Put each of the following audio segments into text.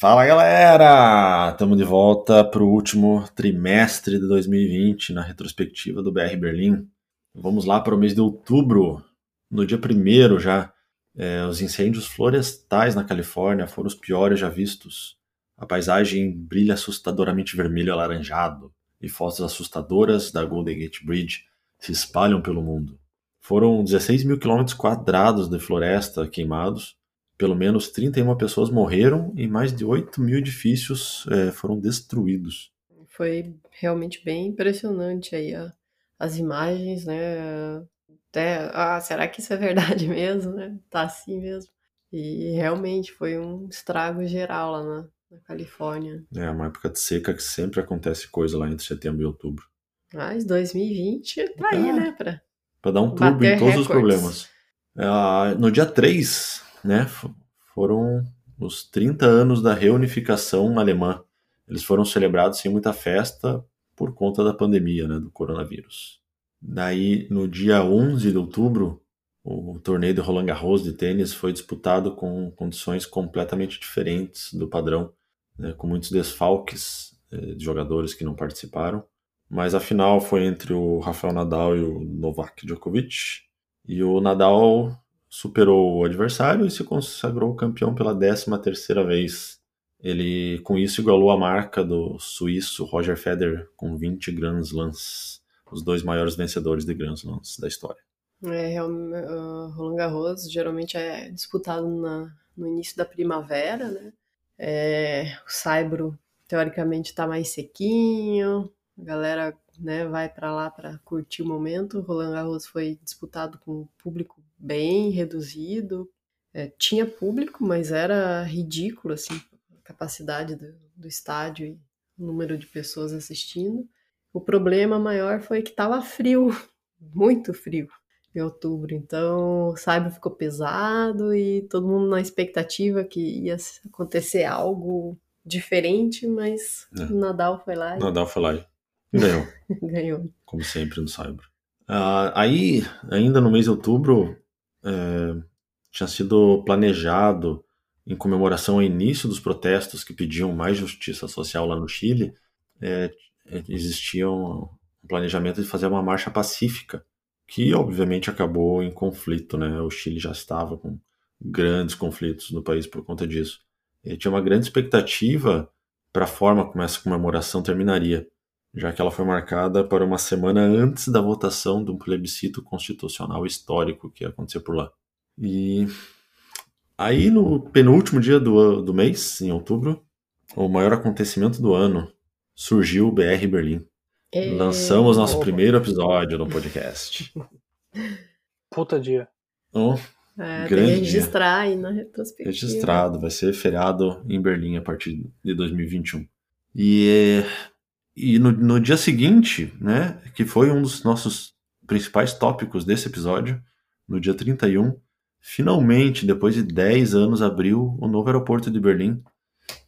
Fala galera! Estamos de volta para o último trimestre de 2020 na retrospectiva do BR Berlim. Vamos lá para o mês de outubro. No dia 1 já, é, os incêndios florestais na Califórnia foram os piores já vistos. A paisagem brilha assustadoramente vermelho alaranjado e fotos assustadoras da Golden Gate Bridge se espalham pelo mundo. Foram 16 mil quilômetros quadrados de floresta queimados pelo menos 31 pessoas morreram e mais de 8 mil edifícios é, foram destruídos. Foi realmente bem impressionante aí as imagens, né? Até, ah, será que isso é verdade mesmo, né? Tá assim mesmo. E realmente foi um estrago geral lá na, na Califórnia. É uma época de seca que sempre acontece coisa lá entre setembro e outubro. Mas 2020 tá aí, é, né? Pra, pra dar um turbo em todos records. os problemas. É, no dia 3 né, foram os 30 anos da reunificação alemã. Eles foram celebrados sem muita festa por conta da pandemia, né, do coronavírus. Daí, no dia 11 de outubro, o torneio de Roland Garros de tênis foi disputado com condições completamente diferentes do padrão, né, com muitos desfalques eh, de jogadores que não participaram. Mas a final foi entre o Rafael Nadal e o Novak Djokovic. E o Nadal superou o adversário e se consagrou campeão pela 13 terceira vez. Ele, com isso, igualou a marca do suíço Roger Federer com 20 Grand Slams, os dois maiores vencedores de Grand Slams da história. É, uh, Roland Garros geralmente é disputado na, no início da primavera, né? É, o Saibro, teoricamente, está mais sequinho, a galera né, vai para lá para curtir o momento. O Roland Garros foi disputado com público bem reduzido. É, tinha público, mas era ridículo assim, a capacidade do, do estádio e o número de pessoas assistindo. O problema maior foi que estava frio, muito frio em outubro. Então o Cyber ficou pesado e todo mundo na expectativa que ia acontecer algo diferente, mas é. o Nadal foi lá. E... Nadal foi lá e ganhou. ganhou. Como sempre no Cyber. Uh, aí, ainda no mês de outubro, é, tinha sido planejado em comemoração ao início dos protestos que pediam mais justiça social lá no Chile, é, existia um planejamento de fazer uma marcha pacífica, que obviamente acabou em conflito, né? O Chile já estava com grandes conflitos no país por conta disso. E tinha uma grande expectativa para a forma como essa comemoração terminaria, já que ela foi marcada para uma semana antes da votação de um plebiscito constitucional histórico que ia acontecer por lá. E aí, no penúltimo dia do, do mês, em outubro, o maior acontecimento do ano, surgiu o BR Berlim. E... Lançamos nosso Opa. primeiro episódio no podcast. Puta dia. Oh, é, grande tem que registrar dia. aí na retrospectiva. Registrado, vai ser feriado em Berlim a partir de 2021. E e no, no dia seguinte, né, que foi um dos nossos principais tópicos desse episódio, no dia 31, finalmente, depois de 10 anos, abriu o novo aeroporto de Berlim,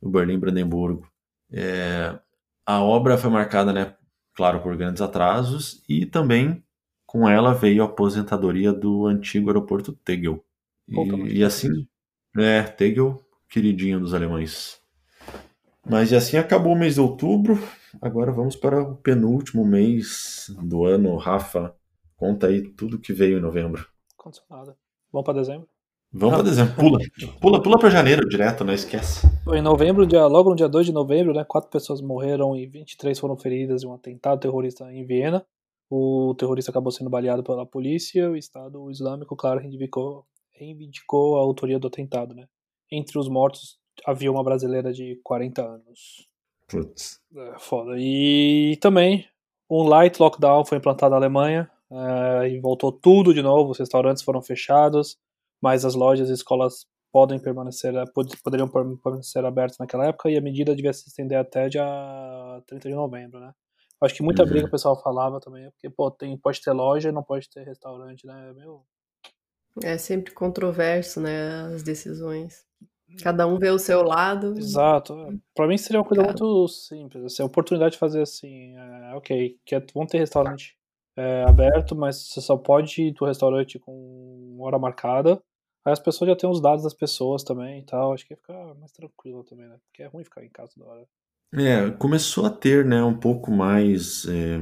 o Berlim Brandenburgo. É, a obra foi marcada, né, claro, por grandes atrasos e também com ela veio a aposentadoria do antigo aeroporto Tegel. E, e assim, é, Tegel, queridinho dos alemães. Mas assim acabou o mês de outubro. Agora vamos para o penúltimo mês do ano. Rafa, conta aí tudo que veio em novembro. Condicionado. Vamos para dezembro? Vamos para dezembro. Pula. Pula, pula para janeiro direto, não esquece. Em novembro, dia, logo no dia 2 de novembro, né, quatro pessoas morreram e 23 foram feridas em um atentado terrorista em Viena. O terrorista acabou sendo baleado pela polícia. O Estado Islâmico, claro, reivindicou, reivindicou a autoria do atentado. Né? Entre os mortos havia uma brasileira de 40 anos. Putz. É, foda. E também um light lockdown foi implantado na Alemanha é, e voltou tudo de novo. Os restaurantes foram fechados, mas as lojas e escolas podem permanecer, poderiam permanecer abertos naquela época e a medida devia se estender até dia 30 de novembro, né? Acho que muita uhum. briga o pessoal falava também, porque, pô, tem, pode ter loja e não pode ter restaurante, né? Meu... É sempre controverso, né, as decisões. Cada um vê o seu lado. Exato. Para mim seria uma coisa muito simples, assim, a oportunidade de fazer assim, é, ok, que é, vão ter restaurante é, aberto, mas você só pode ir do restaurante com hora marcada. Aí as pessoas já têm os dados das pessoas também e tal. Acho que ia ficar mais tranquilo também, né? Porque é ruim ficar em casa da hora. É, começou a ter, né, um pouco mais é,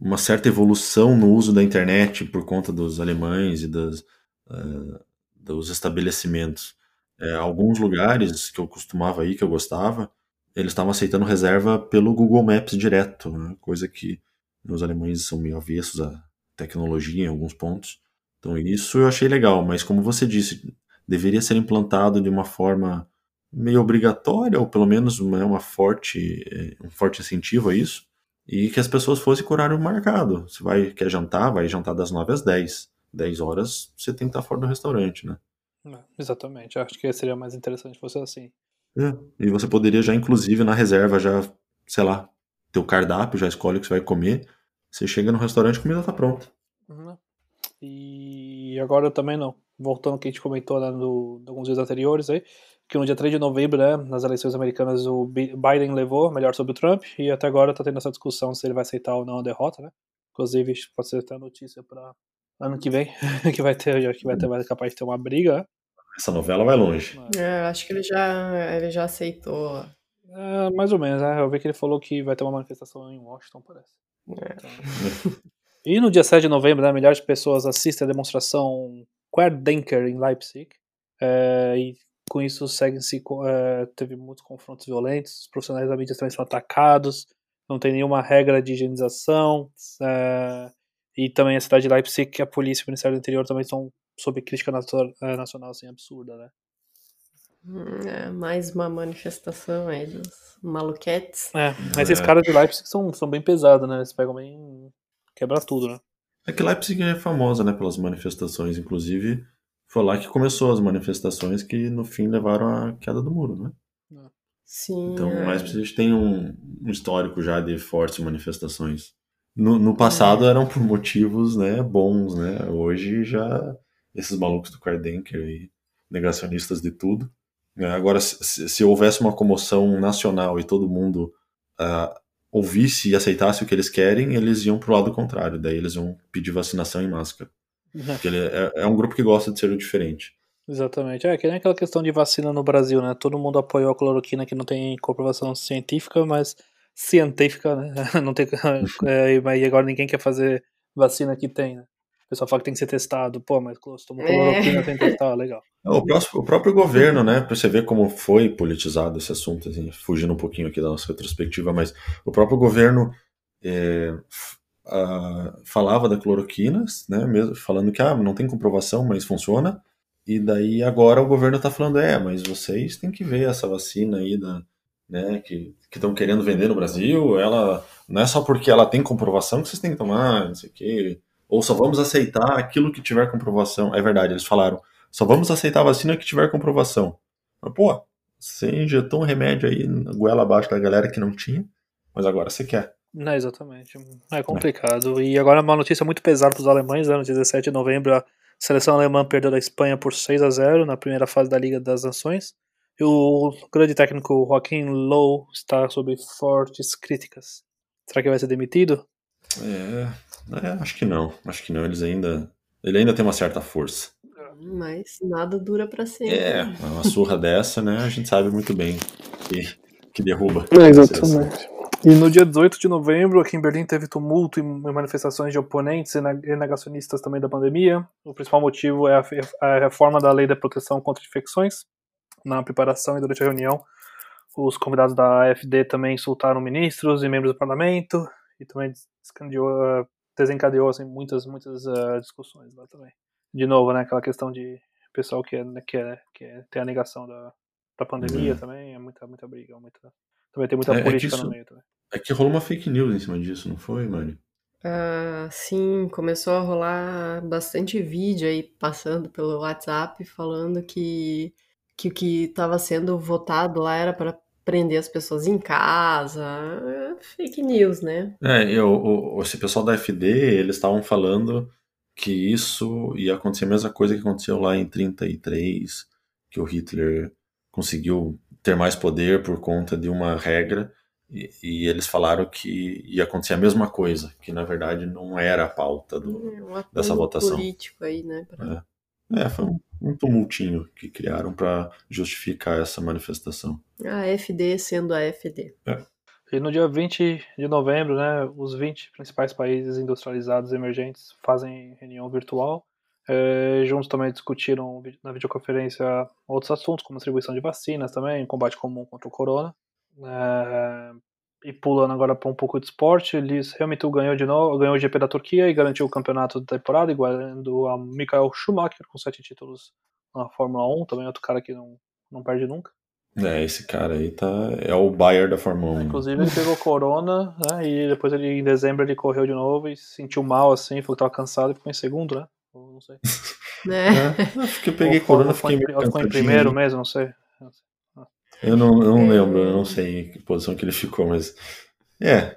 uma certa evolução no uso da internet por conta dos alemães e das, uh, dos estabelecimentos. É, alguns lugares que eu costumava ir, que eu gostava, eles estavam aceitando reserva pelo Google Maps direto, né, coisa que os alemães são meio avessos à tecnologia em alguns pontos. Então isso eu achei legal, mas como você disse, deveria ser implantado de uma forma meio obrigatória, ou pelo menos uma, uma forte, é, um forte incentivo a isso, e que as pessoas fossem com horário marcado. Você vai, quer jantar, vai jantar das 9 às 10. 10 horas você tem que estar fora do restaurante, né? É, exatamente, acho que seria mais interessante se fosse assim. É, e você poderia já, inclusive, na reserva, já, sei lá, teu cardápio, já escolhe o que você vai comer. Você chega no restaurante, a comida tá pronta. Uhum. E agora também não. Voltando ao que a gente comentou né, no, alguns dias anteriores aí, que no dia 3 de novembro, né, nas eleições americanas, o Biden levou melhor sobre o Trump, e até agora tá tendo essa discussão se ele vai aceitar ou não a derrota, né? Inclusive, pode ser até notícia para ano que vem, que vai ter, que vai ter, vai capaz de ter uma briga, né? Essa novela vai longe. É, acho que ele já, ele já aceitou. É, mais ou menos, né? Eu vi que ele falou que vai ter uma manifestação em Washington, parece. É. Então... e no dia 7 de novembro, né, milhares de pessoas assistem a demonstração Querdenker em Leipzig. É, e com isso seguem-se é, teve muitos confrontos violentos, os profissionais da mídia também são atacados, não tem nenhuma regra de higienização, é, e também a cidade de Leipzig, que a polícia e o Ministério do Interior também estão sob crítica é, nacional assim, absurda, né? Hum, é, mais uma manifestação aí dos maluquetes. É, mas esses é. caras de Leipzig são, são bem pesados, né? Eles pegam bem. quebra tudo, né? É que Leipzig é famosa, né, pelas manifestações, inclusive foi lá que começou as manifestações que no fim levaram à queda do muro, né? Sim. Então é. Leipzig tem um, um histórico já de fortes manifestações. No, no passado é. eram por motivos, né, bons, né? Hoje já esses malucos do Kardenker e negacionistas de tudo. É, agora, se, se, houvesse uma comoção nacional e todo mundo uh, ouvisse e aceitasse o que eles querem, eles iam pro lado contrário. Daí eles iam pedir vacinação em máscara. Porque ele é, é, um grupo que gosta de ser diferente. Exatamente. É que nem aquela questão de vacina no Brasil, né? Todo mundo apoiou a cloroquina que não tem comprovação científica, mas científica, né? Não tem, é, mas agora ninguém quer fazer vacina que tem, né? O pessoal fala que tem que ser testado. Pô, mas tomou cloroquina, é. tem que testar, legal. É, o, próximo, o próprio governo, né, pra você ver como foi politizado esse assunto, assim, fugindo um pouquinho aqui da nossa retrospectiva, mas o próprio governo é, a, falava da cloroquina, né, mesmo, falando que ah, não tem comprovação, mas funciona, e daí agora o governo está falando, é, mas vocês têm que ver essa vacina aí da, né, que estão querendo vender no Brasil, ela não é só porque ela tem comprovação que vocês têm que tomar, não sei o quê, ou só vamos aceitar aquilo que tiver comprovação. É verdade, eles falaram, só vamos aceitar a vacina que tiver comprovação. Mas, pô, você injetou um remédio aí na goela abaixo da galera que não tinha, mas agora você quer. Não, exatamente. É complicado. É. E agora uma notícia muito pesada para os alemães, né? no 17 de novembro a seleção alemã perdeu da Espanha por 6 a 0 na primeira fase da Liga das Nações. E o grande técnico Joaquim Low está sob fortes críticas. Será que vai ser demitido? É, é, acho que não. Acho que não. Eles ainda. Ele ainda tem uma certa força. Mas nada dura para sempre. É, uma surra dessa, né? A gente sabe muito bem que, que derruba. É, exatamente. E no dia 18 de novembro, aqui em Berlim, teve tumulto e manifestações de oponentes e negacionistas também da pandemia. O principal motivo é a reforma da lei da proteção contra infecções. Na preparação e durante a reunião, os convidados da AFD também insultaram ministros e membros do parlamento e também desencadeou assim, muitas, muitas uh, discussões lá também. De novo, né, aquela questão de pessoal que, é, que, é, que é, tem a negação da, da pandemia uhum. também, é muita, muita briga, muita, também tem muita é, é política é isso, no meio também. É que rolou uma fake news em cima disso, não foi, Mário? Ah, sim, começou a rolar bastante vídeo aí passando pelo WhatsApp falando que, que o que estava sendo votado lá era para prender as pessoas em casa. É fake news, né? É, eu, o, esse pessoal da FD, eles estavam falando que isso ia acontecer a mesma coisa que aconteceu lá em 33, que o Hitler conseguiu ter mais poder por conta de uma regra e, e, eles falaram que ia acontecer a mesma coisa, que na verdade não era a pauta do, É um dessa votação. político aí, né? pra- É, foi um, um tumultinho que criaram para justificar essa manifestação. A FD sendo a FD. E no dia 20 de novembro, né, os 20 principais países industrializados emergentes fazem reunião virtual. É, juntos também discutiram na videoconferência outros assuntos, como distribuição de vacinas também, combate comum contra o corona. É, e pulando agora para um pouco de esporte, Lewis Hamilton ganhou de novo, ganhou o GP da Turquia e garantiu o campeonato da temporada, igualando a Michael Schumacher com sete títulos na Fórmula 1, também outro cara que não, não perde nunca. É, esse cara aí tá, é o Bayer da Fórmula 1. Inclusive ele pegou corona, né? E depois ele, em dezembro ele correu de novo e se sentiu mal assim, falou que tava cansado e ficou em segundo, né? Ou não sei. Né? É, eu peguei Ou corona, ou ficou fiquei em, meio ou ficou em primeiro mesmo, não sei. Eu não, eu não É. lembro, eu não sei em que posição que ele ficou, mas. É,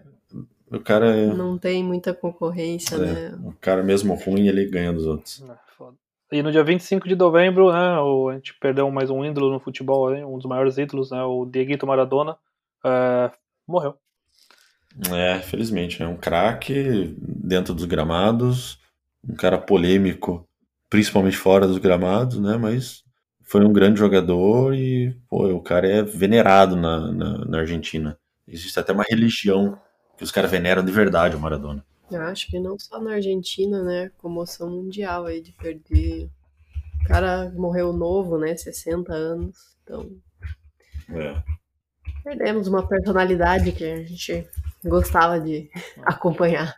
o cara é. Não tem muita concorrência, é, né? o cara mesmo ruim, ele ganha dos outros. É, foda. E no dia 25 de novembro, né, o- a gente perdeu mais um ídolo no futebol, um dos maiores ídolos, né, o Dieguito Maradona, é, morreu. É, felizmente, é um craque dentro dos gramados, um cara polêmico, principalmente fora dos gramados, né? Mas foi um grande jogador e, pô, o cara é venerado na, na, na Argentina. Existe até uma religião que os caras veneram de verdade o Maradona. Eu acho que não só na Argentina, né? Comoção mundial aí de perder. O cara morreu novo, né? 60 anos. Então, É. perdemos uma personalidade que a gente gostava de acompanhar.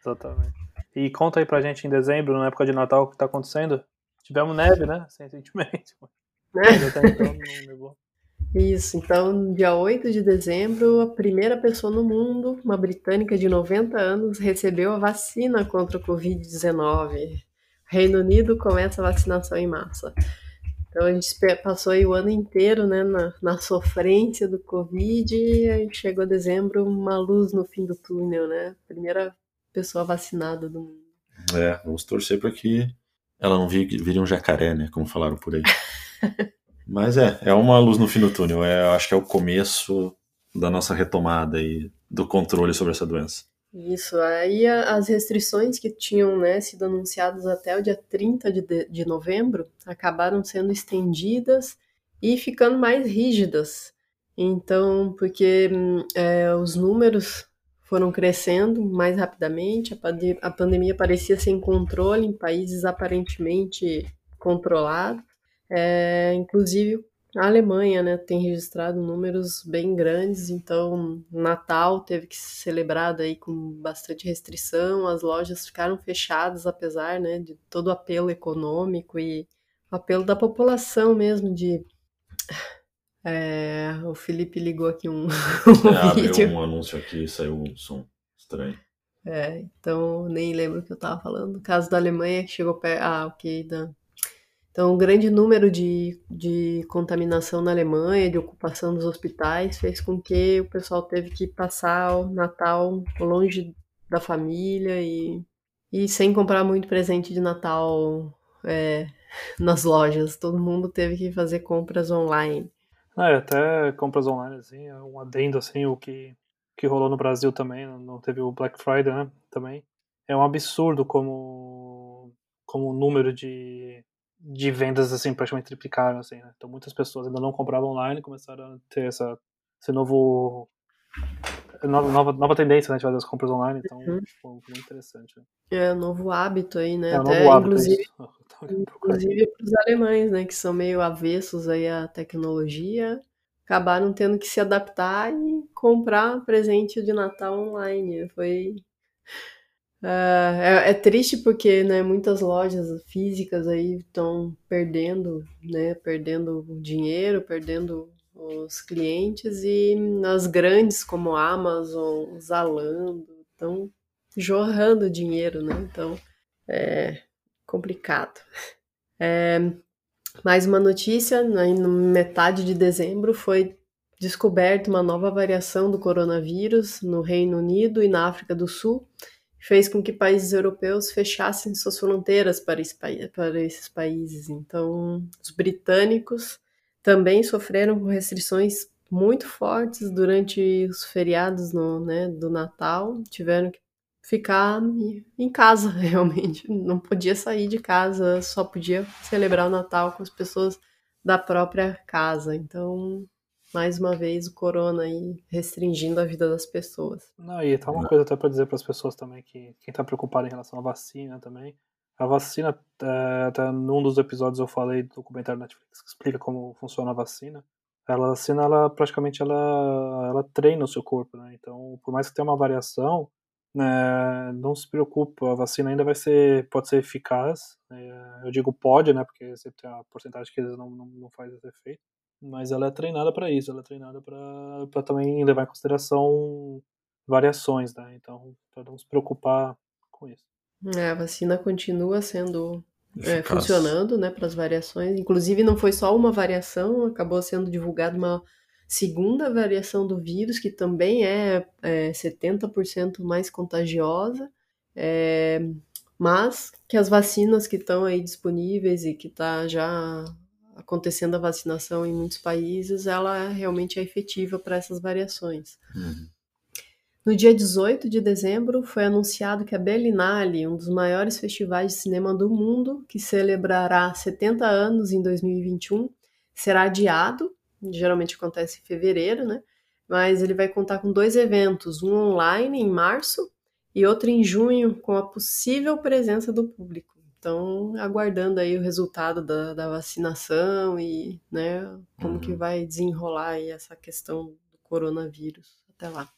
Exatamente. E conta aí pra gente em dezembro, na época de Natal, o que tá acontecendo. Tivemos neve, né, recentemente. Né? até então. Isso, então, dia 8 de dezembro, a primeira pessoa no mundo, uma britânica de 90 anos, recebeu a vacina contra o Covid-19. Reino Unido começa a vacinação em massa. Então a gente passou aí o ano inteiro né, na, na sofrência do Covid e aí chegou dezembro, uma luz no fim do túnel, né? Primeira pessoa vacinada do mundo. É, vamos torcer para que ela não vire um jacaré, né? Como falaram por aí. Mas é, é uma luz no fim do túnel. É, acho que é o começo da nossa retomada e do controle sobre essa doença. Isso, aí as restrições que tinham né, sido anunciadas até o dia 30 de, de, de novembro acabaram sendo estendidas e ficando mais rígidas. Então, porque hum, é, os números foram crescendo mais rapidamente, a, a pandemia parecia sem controle em países aparentemente controlados. É, inclusive a Alemanha, né, tem registrado números bem grandes, então Natal teve que ser celebrado aí com bastante restrição, as lojas ficaram fechadas apesar, né, de todo o apelo econômico e apelo da população mesmo de é, o Felipe ligou aqui um, um É, abriu vídeo. um anúncio aqui e saiu um som estranho. É, então nem lembro o que eu tava falando. No caso da Alemanha, que chegou perto. Ah, ok. Da... Então, o grande número de, de contaminação na Alemanha, de ocupação dos hospitais, fez com que o pessoal teve que passar o Natal longe da família e, e sem comprar muito presente de Natal é, nas lojas. Todo mundo teve que fazer compras online. É, até compras online, assim, é um adendo, assim, o que, que rolou no Brasil também, não- teve o Black Friday, né, também. É um absurdo como, como o número de, de vendas, assim, praticamente triplicaram, assim, né? Então muitas pessoas ainda não compravam online, começaram a ter essa, esse novo... Nova, nova, nova tendência, né, de fazer as compras online, então Uhum. foi muito interessante. né? É novo hábito aí, né? É Até, novo hábito inclusive. Inclusive para os alemães, né, que são meio avessos aí à tecnologia, acabaram tendo que se adaptar e comprar presente de Natal online. Foi Ah, é, é triste porque, né, muitas lojas físicas aí estão perdendo, né, perdendo dinheiro, perdendo os clientes e as grandes como Amazon, Zalando, estão jorrando dinheiro, né? Então é complicado. É, mais uma notícia, na metade de dezembro foi descoberta uma nova variação do coronavírus no Reino Unido e na África do Sul, fez com que países europeus fechassem suas fronteiras para, esse, para esses países. Então, os britânicos também sofreram com restrições muito fortes durante os feriados no, né, do Natal, tiveram que ficar em casa, realmente. Não podia sair de casa, só podia celebrar o Natal com as pessoas da própria casa. Então, mais uma vez, o corona aí restringindo a vida das pessoas. Não, e tá uma coisa até para dizer para as pessoas também que quem tá preocupado em relação à vacina também. A vacina, até num dos episódios eu falei do documentário Netflix que explica como funciona a vacina. Ela, a vacina, ela praticamente ela, ela treina o seu corpo, né? Então, por mais que tenha uma variação, é, não se preocupe, a vacina ainda vai ser, pode ser eficaz. É, eu digo pode, né? Porque sempre tem a porcentagem que eles não, não, não faz esse efeito. Mas ela é treinada para isso, ela é treinada para também levar em consideração variações, né? Então, para não se preocupar com isso. É, a vacina continua sendo é, funcionando, né, para as variações. Inclusive, não foi só uma variação, acabou sendo divulgada uma segunda variação do vírus, que também é, é 70% mais contagiosa, é, mas que as vacinas que estão aí disponíveis e que está já acontecendo a vacinação em muitos países, ela realmente é efetiva para essas variações. Uhum. No dia 18 de dezembro, foi anunciado que a Berlinale, um dos maiores festivais de cinema do mundo, que celebrará 70 anos em 2021, será adiado geralmente acontece em fevereiro, né? Mas ele vai contar com dois eventos, um online em março e outro em junho, com a possível presença do público. Então, aguardando aí o resultado da, da vacinação e, né, como uhum. que vai desenrolar aí essa questão do coronavírus até lá.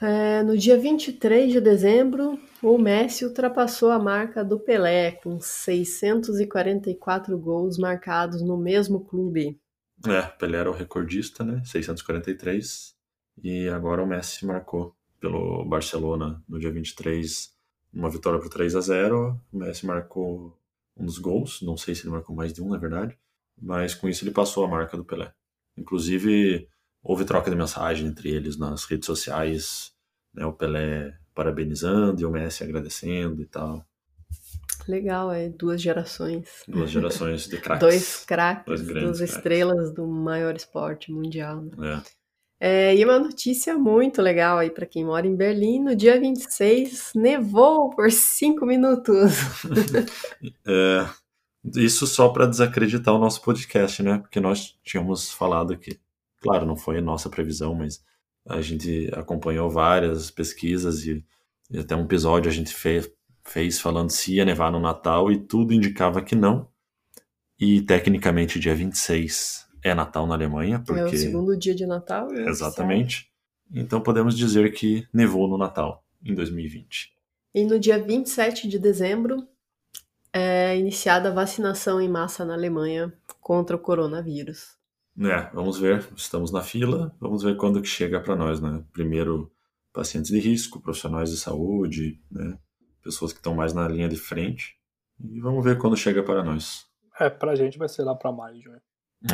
É, no dia 23 de dezembro, o Messi ultrapassou a marca do Pelé, com 644 gols marcados no mesmo clube. É, Pelé era o recordista, né? 643. E agora o Messi marcou pelo Barcelona no dia 23 uma vitória por 3 a 0 O Messi marcou um dos gols, não sei se ele marcou mais de um, na verdade, mas com isso ele passou a marca do Pelé. Inclusive, houve troca de mensagem entre eles nas redes sociais, né? O Pelé parabenizando e o Messi agradecendo e tal. Legal, é duas gerações. Duas gerações de craques. Dois craques, duas estrelas do maior esporte mundial. Né? É. é. e uma notícia muito legal aí para quem mora em Berlim, no dia 26 nevou por cinco minutos. é, isso só para desacreditar o nosso podcast, né? Porque nós tínhamos falado que, claro, não foi a nossa previsão, mas a gente acompanhou várias pesquisas e, e até um episódio a gente fez, fez falando se ia nevar no Natal e tudo indicava que não. E tecnicamente dia 26 é Natal na Alemanha, porque... É o segundo dia de Natal. Exatamente. Então podemos dizer que nevou no Natal em 2020. E no dia 27 de dezembro é iniciada a vacinação em massa na Alemanha contra o coronavírus. É, vamos ver, estamos na fila, vamos ver quando que chega para nós, né? Primeiro pacientes de risco, profissionais de saúde, né? pessoas que estão mais na linha de frente. E vamos ver quando chega para nós. É, pra gente vai ser lá para maio, João.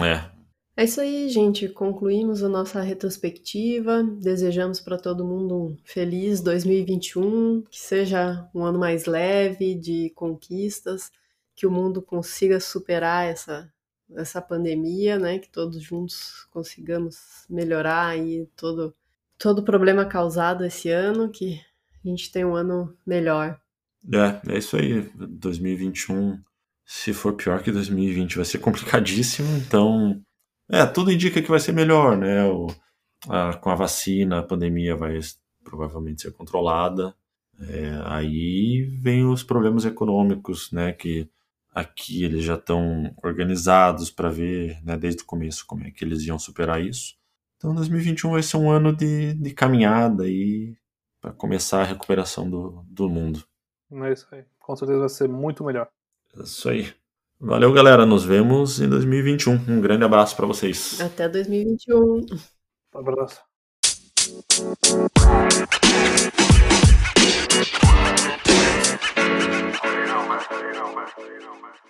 É. É isso aí, gente. Concluímos a nossa retrospectiva. Desejamos para todo mundo um feliz 2021, que seja um ano mais leve de conquistas, que o mundo consiga superar essa essa pandemia, né? Que todos juntos consigamos melhorar aí todo todo problema causado esse ano, que a gente tenha um ano melhor. É, é isso aí. 2021, se for pior que 2020, vai ser complicadíssimo. Então, é, tudo indica que vai ser melhor, né? O, a, com a vacina, a pandemia vai provavelmente ser controlada. É, aí vem os problemas econômicos, né? Que aqui eles já estão organizados para ver, né, desde o começo, como é que eles iam superar isso. Então, 2021 vai ser um ano de, de caminhada e para começar a recuperação do, do mundo. É isso aí. Com certeza vai ser muito melhor. É isso aí. Valeu, galera. Nos vemos em 2021. Um grande abraço para vocês. Até 2021. Um abraço. you know, man.